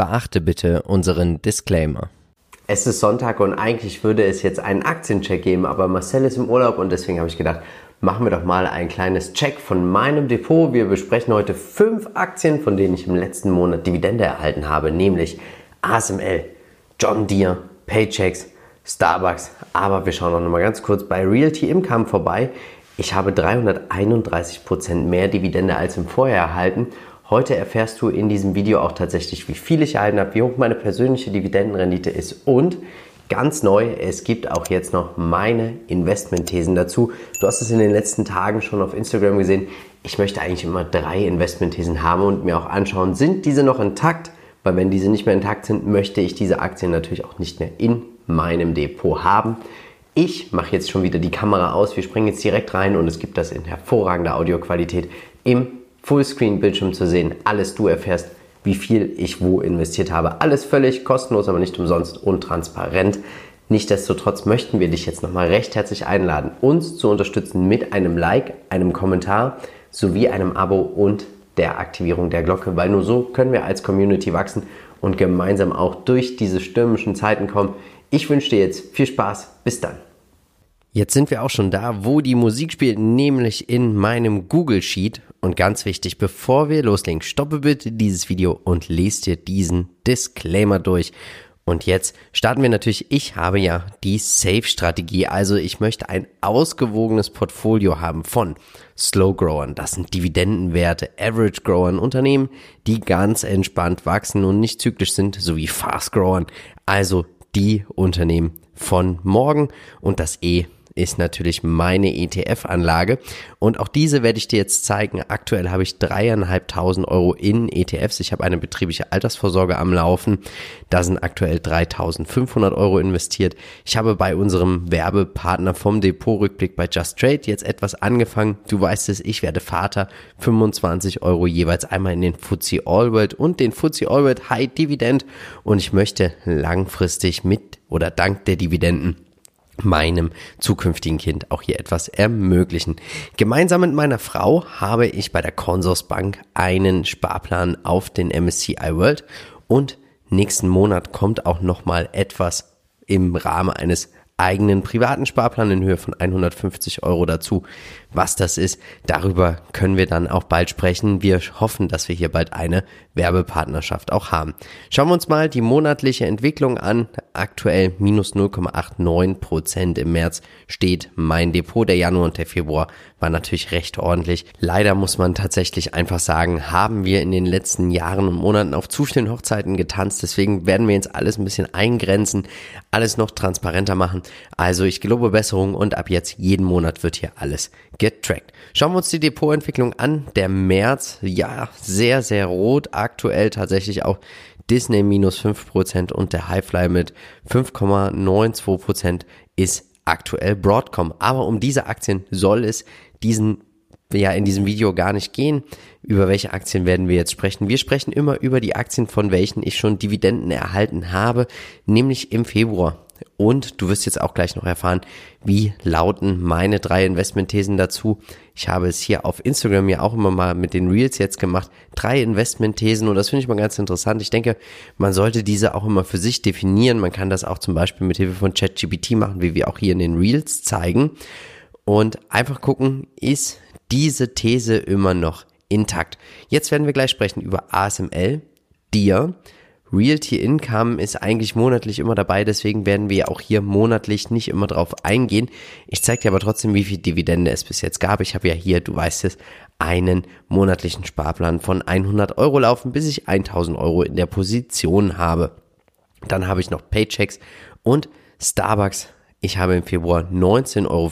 Beachte bitte unseren Disclaimer. Es ist Sonntag und eigentlich würde es jetzt einen Aktiencheck geben, aber Marcel ist im Urlaub und deswegen habe ich gedacht, machen wir doch mal ein kleines Check von meinem Depot. Wir besprechen heute fünf Aktien, von denen ich im letzten Monat Dividende erhalten habe, nämlich ASML, John Deere, Paychecks, Starbucks. Aber wir schauen noch mal ganz kurz bei Realty Income vorbei. Ich habe 331% mehr Dividende als im Vorjahr erhalten. Heute erfährst du in diesem Video auch tatsächlich, wie viel ich erhalten habe, wie hoch meine persönliche Dividendenrendite ist und Ganz neu, es gibt auch jetzt noch meine Investmentthesen dazu. Du hast es in den letzten Tagen schon auf Instagram gesehen. Ich möchte eigentlich immer drei Investmentthesen haben und mir auch anschauen, sind diese noch intakt? Weil wenn diese nicht mehr intakt sind, möchte ich diese Aktien natürlich auch nicht mehr in meinem Depot haben. Ich mache jetzt schon wieder die Kamera aus. Wir springen jetzt direkt rein und es gibt das in hervorragender Audioqualität im Fullscreen-Bildschirm zu sehen. Alles du erfährst wie viel ich wo investiert habe. Alles völlig kostenlos, aber nicht umsonst und transparent. Nichtsdestotrotz möchten wir dich jetzt nochmal recht herzlich einladen, uns zu unterstützen mit einem Like, einem Kommentar sowie einem Abo und der Aktivierung der Glocke, weil nur so können wir als Community wachsen und gemeinsam auch durch diese stürmischen Zeiten kommen. Ich wünsche dir jetzt viel Spaß. Bis dann. Jetzt sind wir auch schon da, wo die Musik spielt, nämlich in meinem Google Sheet. Und ganz wichtig, bevor wir loslegen, stoppe bitte dieses Video und lest dir diesen Disclaimer durch. Und jetzt starten wir natürlich, ich habe ja die Safe-Strategie, also ich möchte ein ausgewogenes Portfolio haben von Slow Growern, das sind Dividendenwerte, Average Growern, Unternehmen, die ganz entspannt wachsen und nicht zyklisch sind, sowie Fast Growern, also die Unternehmen von morgen. Und das E ist natürlich meine ETF-Anlage. Und auch diese werde ich dir jetzt zeigen. Aktuell habe ich dreieinhalbtausend Euro in ETFs. Ich habe eine betriebliche Altersvorsorge am Laufen. Da sind aktuell 3500 Euro investiert. Ich habe bei unserem Werbepartner vom Depotrückblick bei Just Trade jetzt etwas angefangen. Du weißt es, ich werde Vater. 25 Euro jeweils einmal in den FTSE All World und den FTSE All World High Dividend. Und ich möchte langfristig mit oder dank der Dividenden meinem zukünftigen Kind auch hier etwas ermöglichen. Gemeinsam mit meiner Frau habe ich bei der Consorsbank einen Sparplan auf den MSCI World und nächsten Monat kommt auch nochmal etwas im Rahmen eines eigenen privaten Sparplan in Höhe von 150 Euro dazu. Was das ist, darüber können wir dann auch bald sprechen. Wir hoffen, dass wir hier bald eine Werbepartnerschaft auch haben. Schauen wir uns mal die monatliche Entwicklung an. Aktuell minus 0,89 Prozent im März steht mein Depot. Der Januar und der Februar war natürlich recht ordentlich. Leider muss man tatsächlich einfach sagen, haben wir in den letzten Jahren und Monaten auf zu vielen Hochzeiten getanzt. Deswegen werden wir jetzt alles ein bisschen eingrenzen, alles noch transparenter machen. Also ich gelobe Besserung und ab jetzt jeden Monat wird hier alles getrackt. Schauen wir uns die Depotentwicklung an. Der März, ja, sehr, sehr rot. Aktuell tatsächlich auch Disney minus 5% und der Highfly mit 5,92% ist aktuell Broadcom. Aber um diese Aktien soll es diesen ja in diesem Video gar nicht gehen. Über welche Aktien werden wir jetzt sprechen? Wir sprechen immer über die Aktien, von welchen ich schon Dividenden erhalten habe, nämlich im Februar. Und du wirst jetzt auch gleich noch erfahren, wie lauten meine drei Investmentthesen dazu. Ich habe es hier auf Instagram ja auch immer mal mit den Reels jetzt gemacht. Drei Investmentthesen und das finde ich mal ganz interessant. Ich denke, man sollte diese auch immer für sich definieren. Man kann das auch zum Beispiel mit Hilfe von ChatGPT machen, wie wir auch hier in den Reels zeigen. Und einfach gucken, ist diese These immer noch intakt. Jetzt werden wir gleich sprechen über ASML, dir, Realty Income ist eigentlich monatlich immer dabei, deswegen werden wir auch hier monatlich nicht immer drauf eingehen. Ich zeige dir aber trotzdem, wie viel Dividende es bis jetzt gab. Ich habe ja hier, du weißt es, einen monatlichen Sparplan von 100 Euro laufen, bis ich 1000 Euro in der Position habe. Dann habe ich noch Paychecks und Starbucks. Ich habe im Februar 19,40 Euro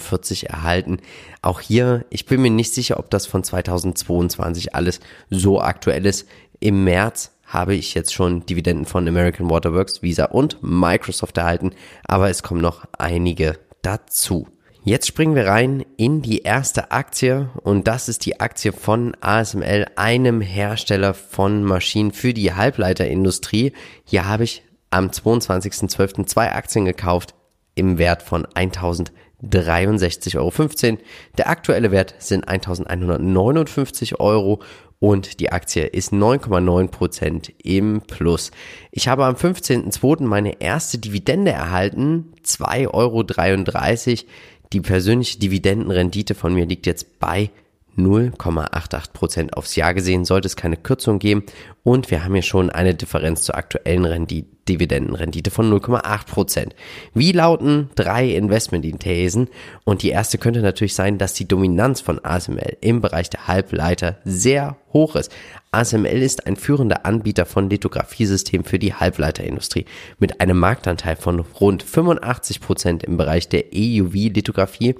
erhalten. Auch hier, ich bin mir nicht sicher, ob das von 2022 alles so aktuell ist. Im März habe ich jetzt schon Dividenden von American Waterworks, Visa und Microsoft erhalten, aber es kommen noch einige dazu. Jetzt springen wir rein in die erste Aktie und das ist die Aktie von ASML, einem Hersteller von Maschinen für die Halbleiterindustrie. Hier habe ich am 22.12. zwei Aktien gekauft im Wert von 1000 63,15 Euro. Der aktuelle Wert sind 1159 Euro und die Aktie ist 9,9% im Plus. Ich habe am 15.02. meine erste Dividende erhalten, 2,33 Euro. Die persönliche Dividendenrendite von mir liegt jetzt bei 0,88% aufs Jahr gesehen, sollte es keine Kürzung geben und wir haben hier schon eine Differenz zur aktuellen Rendite Dividendenrendite von 0,8%. Wie lauten drei Investmentthesen? Und die erste könnte natürlich sein, dass die Dominanz von ASML im Bereich der Halbleiter sehr hoch ist. ASML ist ein führender Anbieter von Lithografiesystemen für die Halbleiterindustrie. Mit einem Marktanteil von rund 85 Prozent im Bereich der EUV-Lithografie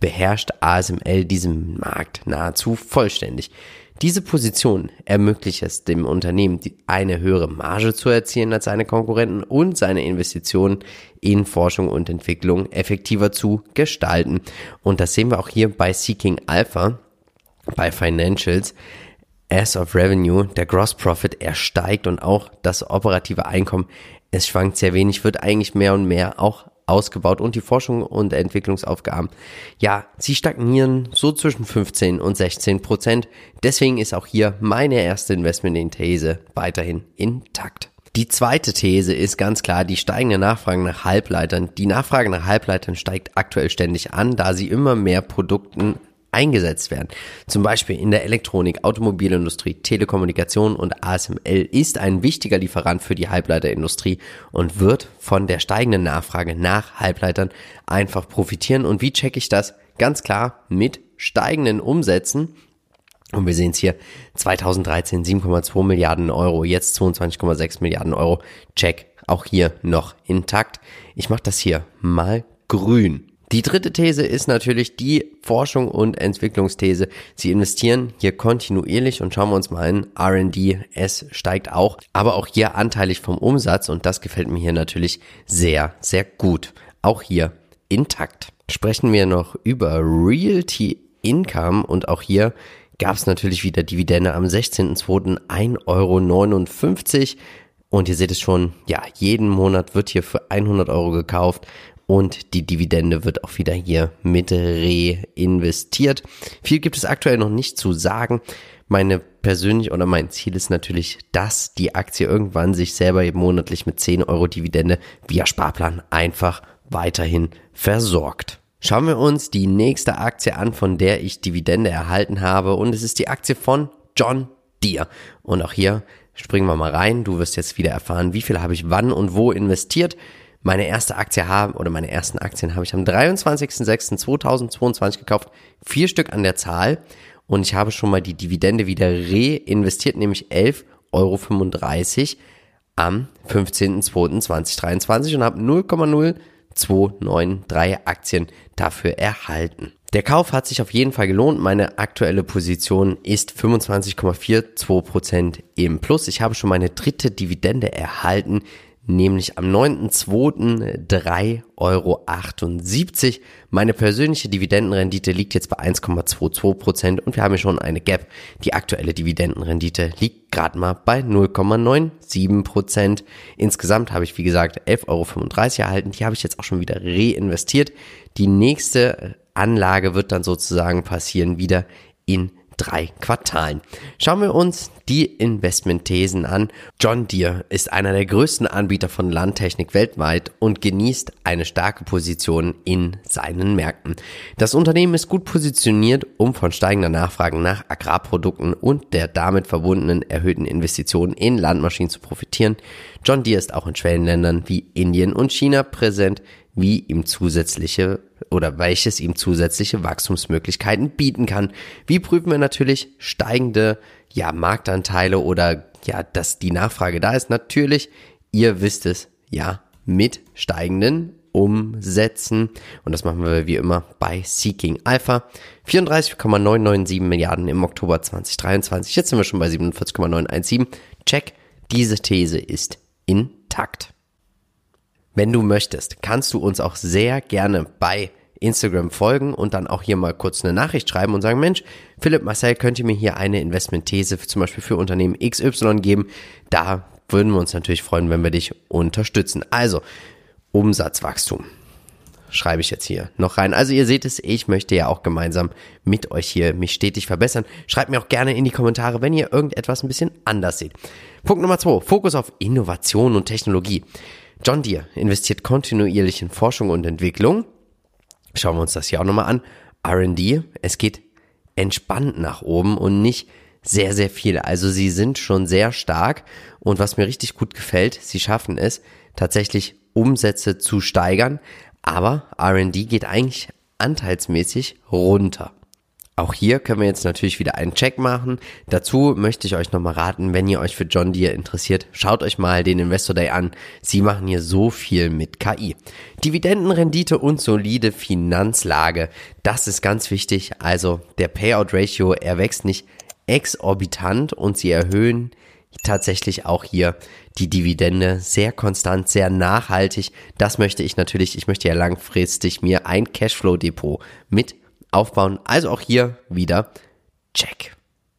beherrscht ASML diesen Markt nahezu vollständig. Diese Position ermöglicht es dem Unternehmen, eine höhere Marge zu erzielen als seine Konkurrenten und seine Investitionen in Forschung und Entwicklung effektiver zu gestalten. Und das sehen wir auch hier bei Seeking Alpha, bei Financials. As of Revenue, der Gross Profit, er steigt und auch das operative Einkommen, es schwankt sehr wenig, wird eigentlich mehr und mehr auch ausgebaut und die Forschung und Entwicklungsaufgaben, ja, sie stagnieren so zwischen 15 und 16 Prozent. Deswegen ist auch hier meine erste Investment in These weiterhin intakt. Die zweite These ist ganz klar die steigende Nachfrage nach Halbleitern. Die Nachfrage nach Halbleitern steigt aktuell ständig an, da sie immer mehr Produkten eingesetzt werden. Zum Beispiel in der Elektronik, Automobilindustrie, Telekommunikation und ASML ist ein wichtiger Lieferant für die Halbleiterindustrie und wird von der steigenden Nachfrage nach Halbleitern einfach profitieren. Und wie checke ich das? Ganz klar mit steigenden Umsätzen. Und wir sehen es hier, 2013 7,2 Milliarden Euro, jetzt 22,6 Milliarden Euro. Check, auch hier noch intakt. Ich mache das hier mal grün. Die dritte These ist natürlich die Forschung und Entwicklungsthese. Sie investieren hier kontinuierlich und schauen wir uns mal an. R&D, es steigt auch, aber auch hier anteilig vom Umsatz und das gefällt mir hier natürlich sehr, sehr gut. Auch hier intakt. Sprechen wir noch über Realty Income und auch hier gab es natürlich wieder Dividende am 16.02. 1,59 Euro. Und ihr seht es schon, ja, jeden Monat wird hier für 100 Euro gekauft und die Dividende wird auch wieder hier mit reinvestiert. Viel gibt es aktuell noch nicht zu sagen. Meine persönlich oder mein Ziel ist natürlich, dass die Aktie irgendwann sich selber monatlich mit 10 Euro Dividende via Sparplan einfach weiterhin versorgt. Schauen wir uns die nächste Aktie an, von der ich Dividende erhalten habe und es ist die Aktie von John Deere. Und auch hier springen wir mal rein. Du wirst jetzt wieder erfahren, wie viel habe ich wann und wo investiert meine erste Aktie haben oder meine ersten Aktien habe ich am 23.06.2022 gekauft. Vier Stück an der Zahl. Und ich habe schon mal die Dividende wieder reinvestiert, nämlich 11,35 Euro am 15.02.2023 und habe 0,0293 Aktien dafür erhalten. Der Kauf hat sich auf jeden Fall gelohnt. Meine aktuelle Position ist 25,42% im Plus. Ich habe schon meine dritte Dividende erhalten nämlich am 9.2. 3,78 Euro. Meine persönliche Dividendenrendite liegt jetzt bei 1,22 Prozent und wir haben hier schon eine Gap. Die aktuelle Dividendenrendite liegt gerade mal bei 0,97 Prozent. Insgesamt habe ich, wie gesagt, 11,35 Euro erhalten. Die habe ich jetzt auch schon wieder reinvestiert. Die nächste Anlage wird dann sozusagen passieren wieder in drei Quartalen. Schauen wir uns die Investmentthesen an. John Deere ist einer der größten Anbieter von Landtechnik weltweit und genießt eine starke Position in seinen Märkten. Das Unternehmen ist gut positioniert, um von steigender Nachfrage nach Agrarprodukten und der damit verbundenen erhöhten Investitionen in Landmaschinen zu profitieren. John Deere ist auch in Schwellenländern wie Indien und China präsent, wie ihm zusätzliche oder welches ihm zusätzliche Wachstumsmöglichkeiten bieten kann. Wie prüfen wir natürlich steigende ja, Marktanteile oder ja, dass die Nachfrage da ist? Natürlich, ihr wisst es, ja, mit steigenden Umsätzen. Und das machen wir wie immer bei Seeking Alpha. 34,997 Milliarden im Oktober 2023. Jetzt sind wir schon bei 47,917. Check. Diese These ist intakt. Wenn du möchtest, kannst du uns auch sehr gerne bei Instagram folgen und dann auch hier mal kurz eine Nachricht schreiben und sagen, Mensch, Philipp Marcel, könnt ihr mir hier eine Investmentthese zum Beispiel für Unternehmen XY geben? Da würden wir uns natürlich freuen, wenn wir dich unterstützen. Also, Umsatzwachstum. schreibe ich jetzt hier noch rein. Also ihr seht es, ich möchte ja auch gemeinsam mit euch hier mich stetig verbessern. Schreibt mir auch gerne in die Kommentare, wenn ihr irgendetwas ein bisschen anders seht. Punkt Nummer zwei, Fokus auf Innovation und Technologie. John Deere investiert kontinuierlich in Forschung und Entwicklung. Schauen wir uns das hier auch nochmal an. RD, es geht entspannt nach oben und nicht sehr, sehr viel. Also sie sind schon sehr stark und was mir richtig gut gefällt, sie schaffen es tatsächlich Umsätze zu steigern, aber RD geht eigentlich anteilsmäßig runter. Auch hier können wir jetzt natürlich wieder einen Check machen. Dazu möchte ich euch nochmal raten, wenn ihr euch für John Deere interessiert, schaut euch mal den Investor Day an. Sie machen hier so viel mit KI. Dividendenrendite und solide Finanzlage, das ist ganz wichtig. Also der Payout Ratio, er wächst nicht exorbitant und sie erhöhen tatsächlich auch hier die Dividende sehr konstant, sehr nachhaltig. Das möchte ich natürlich, ich möchte ja langfristig mir ein Cashflow Depot mit aufbauen. Also auch hier wieder Check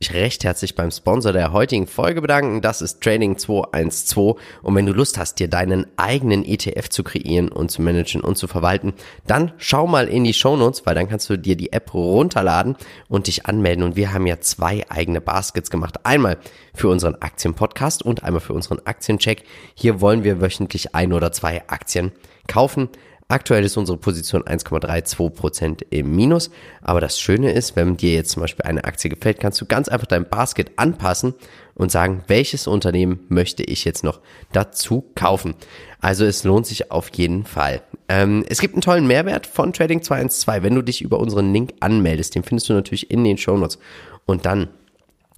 ich recht herzlich beim Sponsor der heutigen Folge bedanken. Das ist Trading 212. Und wenn du Lust hast, dir deinen eigenen ETF zu kreieren und zu managen und zu verwalten, dann schau mal in die Show Notes, weil dann kannst du dir die App runterladen und dich anmelden. Und wir haben ja zwei eigene Baskets gemacht. Einmal für unseren Aktienpodcast und einmal für unseren Aktiencheck. Hier wollen wir wöchentlich ein oder zwei Aktien kaufen. Aktuell ist unsere Position 1,32% im Minus. Aber das Schöne ist, wenn dir jetzt zum Beispiel eine Aktie gefällt, kannst du ganz einfach dein Basket anpassen und sagen, welches Unternehmen möchte ich jetzt noch dazu kaufen. Also es lohnt sich auf jeden Fall. Ähm, es gibt einen tollen Mehrwert von Trading 212, wenn du dich über unseren Link anmeldest. Den findest du natürlich in den Show Notes. Und dann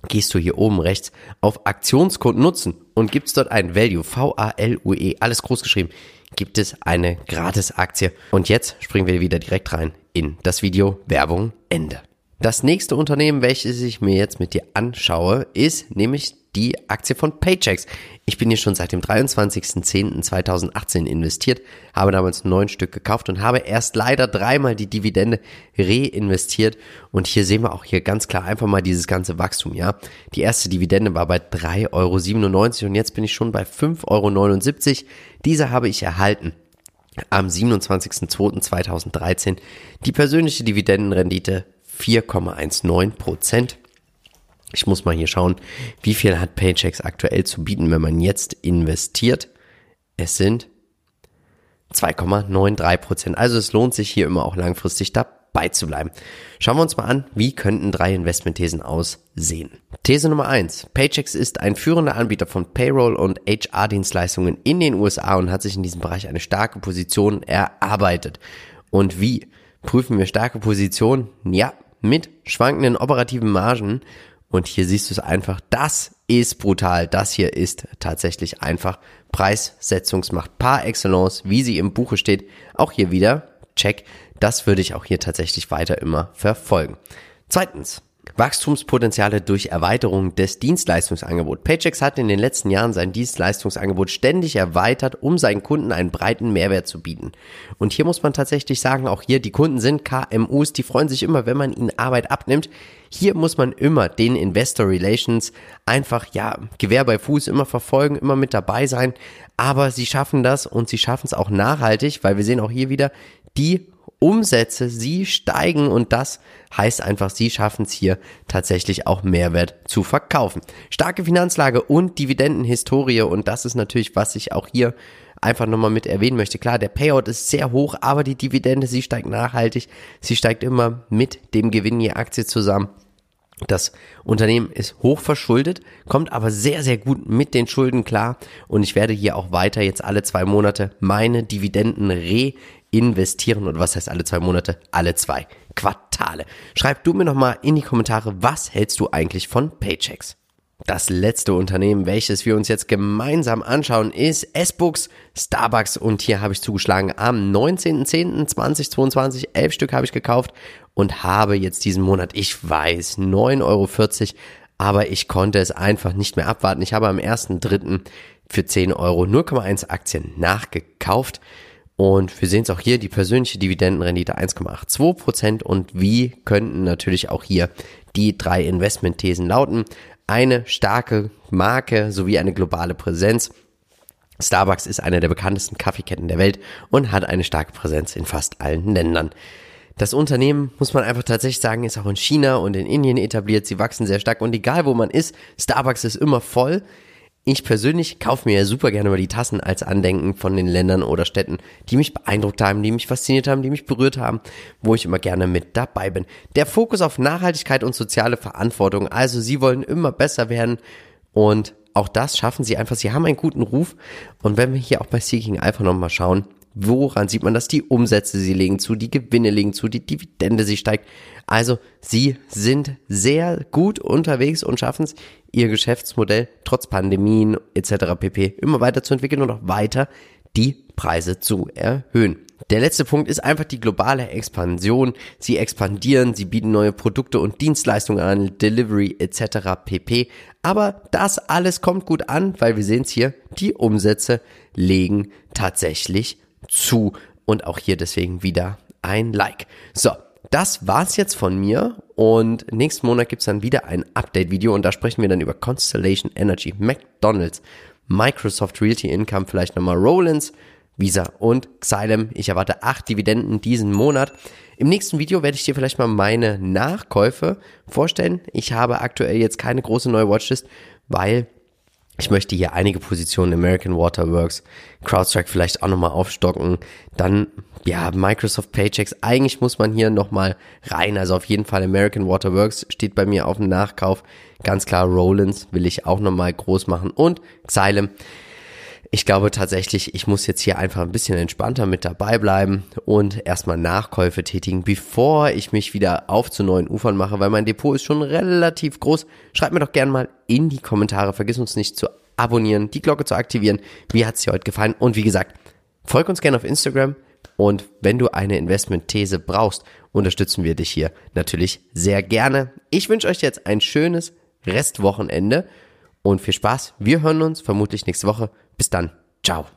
gehst du hier oben rechts auf Aktionscode nutzen und gibst dort ein Value, V-A-L-U-E, alles groß geschrieben gibt es eine Gratis-Aktie. Und jetzt springen wir wieder direkt rein in das Video Werbung Ende. Das nächste Unternehmen, welches ich mir jetzt mit dir anschaue, ist nämlich die Aktie von Paychecks. Ich bin hier schon seit dem 23.10.2018 investiert, habe damals neun Stück gekauft und habe erst leider dreimal die Dividende reinvestiert. Und hier sehen wir auch hier ganz klar einfach mal dieses ganze Wachstum, ja. Die erste Dividende war bei 3,97 Euro und jetzt bin ich schon bei 5,79 Euro. Diese habe ich erhalten am 27.02.2013. Die persönliche Dividendenrendite 4,19 Prozent. Ich muss mal hier schauen, wie viel hat Paychecks aktuell zu bieten, wenn man jetzt investiert. Es sind 2,93 Prozent. Also es lohnt sich hier immer auch langfristig dabei zu bleiben. Schauen wir uns mal an, wie könnten drei Investmentthesen aussehen. These Nummer eins: Paychecks ist ein führender Anbieter von Payroll und HR-Dienstleistungen in den USA und hat sich in diesem Bereich eine starke Position erarbeitet. Und wie prüfen wir starke Positionen? Ja, mit schwankenden operativen Margen und hier siehst du es einfach, das ist brutal. Das hier ist tatsächlich einfach Preissetzungsmacht par excellence, wie sie im Buche steht. Auch hier wieder, check. Das würde ich auch hier tatsächlich weiter immer verfolgen. Zweitens, Wachstumspotenziale durch Erweiterung des Dienstleistungsangebots. Paychex hat in den letzten Jahren sein Dienstleistungsangebot ständig erweitert, um seinen Kunden einen breiten Mehrwert zu bieten. Und hier muss man tatsächlich sagen, auch hier, die Kunden sind KMUs, die freuen sich immer, wenn man ihnen Arbeit abnimmt. Hier muss man immer den Investor Relations einfach, ja, Gewehr bei Fuß immer verfolgen, immer mit dabei sein. Aber sie schaffen das und sie schaffen es auch nachhaltig, weil wir sehen auch hier wieder, die Umsätze, sie steigen und das heißt einfach, sie schaffen es hier tatsächlich auch Mehrwert zu verkaufen. Starke Finanzlage und Dividendenhistorie und das ist natürlich, was ich auch hier einfach nochmal mit erwähnen möchte. Klar, der Payout ist sehr hoch, aber die Dividende, sie steigt nachhaltig, sie steigt immer mit dem Gewinn je Aktie zusammen. Das Unternehmen ist hoch verschuldet, kommt aber sehr, sehr gut mit den Schulden klar und ich werde hier auch weiter jetzt alle zwei Monate meine Dividenden reinvestieren und was heißt alle zwei Monate? Alle zwei Quartale. Schreib du mir nochmal in die Kommentare, was hältst du eigentlich von Paychecks? Das letzte Unternehmen, welches wir uns jetzt gemeinsam anschauen, ist S-Books, Starbucks und hier habe ich zugeschlagen am 19.10.2022. Elf Stück habe ich gekauft und habe jetzt diesen Monat, ich weiß, 9,40 Euro, aber ich konnte es einfach nicht mehr abwarten. Ich habe am 1.3. für 10 Euro 0,1 Aktien nachgekauft. Und wir sehen es auch hier, die persönliche Dividendenrendite 1,82 Prozent. Und wie könnten natürlich auch hier die drei Investmentthesen lauten? eine starke Marke sowie eine globale Präsenz. Starbucks ist eine der bekanntesten Kaffeeketten der Welt und hat eine starke Präsenz in fast allen Ländern. Das Unternehmen, muss man einfach tatsächlich sagen, ist auch in China und in Indien etabliert. Sie wachsen sehr stark und egal wo man ist, Starbucks ist immer voll. Ich persönlich kaufe mir ja super gerne mal die Tassen als Andenken von den Ländern oder Städten, die mich beeindruckt haben, die mich fasziniert haben, die mich berührt haben, wo ich immer gerne mit dabei bin. Der Fokus auf Nachhaltigkeit und soziale Verantwortung. Also sie wollen immer besser werden und auch das schaffen sie einfach. Sie haben einen guten Ruf. Und wenn wir hier auch bei Seeking Alpha nochmal schauen, woran sieht man das? Die Umsätze, sie legen zu, die Gewinne legen zu, die Dividende, sie steigt. Also sie sind sehr gut unterwegs und schaffen es, ihr Geschäftsmodell trotz Pandemien etc. pp. immer weiter zu entwickeln und auch weiter die Preise zu erhöhen. Der letzte Punkt ist einfach die globale Expansion. Sie expandieren, sie bieten neue Produkte und Dienstleistungen an, Delivery etc. pp. Aber das alles kommt gut an, weil wir sehen es hier, die Umsätze legen tatsächlich zu. Und auch hier deswegen wieder ein Like. So, das war's jetzt von mir und nächsten Monat gibt's dann wieder ein Update-Video und da sprechen wir dann über Constellation Energy, McDonald's, Microsoft Realty Income, vielleicht nochmal Rollins, Visa und Xylem. Ich erwarte acht Dividenden diesen Monat. Im nächsten Video werde ich dir vielleicht mal meine Nachkäufe vorstellen. Ich habe aktuell jetzt keine große neue Watchlist, weil ich möchte hier einige Positionen American Waterworks, CrowdStrike vielleicht auch nochmal aufstocken. Dann, ja, Microsoft Paychecks. Eigentlich muss man hier nochmal rein. Also auf jeden Fall American Waterworks steht bei mir auf dem Nachkauf. Ganz klar Rollins will ich auch nochmal groß machen und Xylem. Ich glaube tatsächlich, ich muss jetzt hier einfach ein bisschen entspannter mit dabei bleiben und erstmal Nachkäufe tätigen, bevor ich mich wieder auf zu neuen Ufern mache, weil mein Depot ist schon relativ groß. Schreibt mir doch gerne mal in die Kommentare. Vergiss uns nicht zu abonnieren, die Glocke zu aktivieren. Wie hat es dir heute gefallen? Und wie gesagt, folg uns gerne auf Instagram. Und wenn du eine Investment-These brauchst, unterstützen wir dich hier natürlich sehr gerne. Ich wünsche euch jetzt ein schönes Restwochenende und viel Spaß. Wir hören uns vermutlich nächste Woche. Bis dann. Ciao.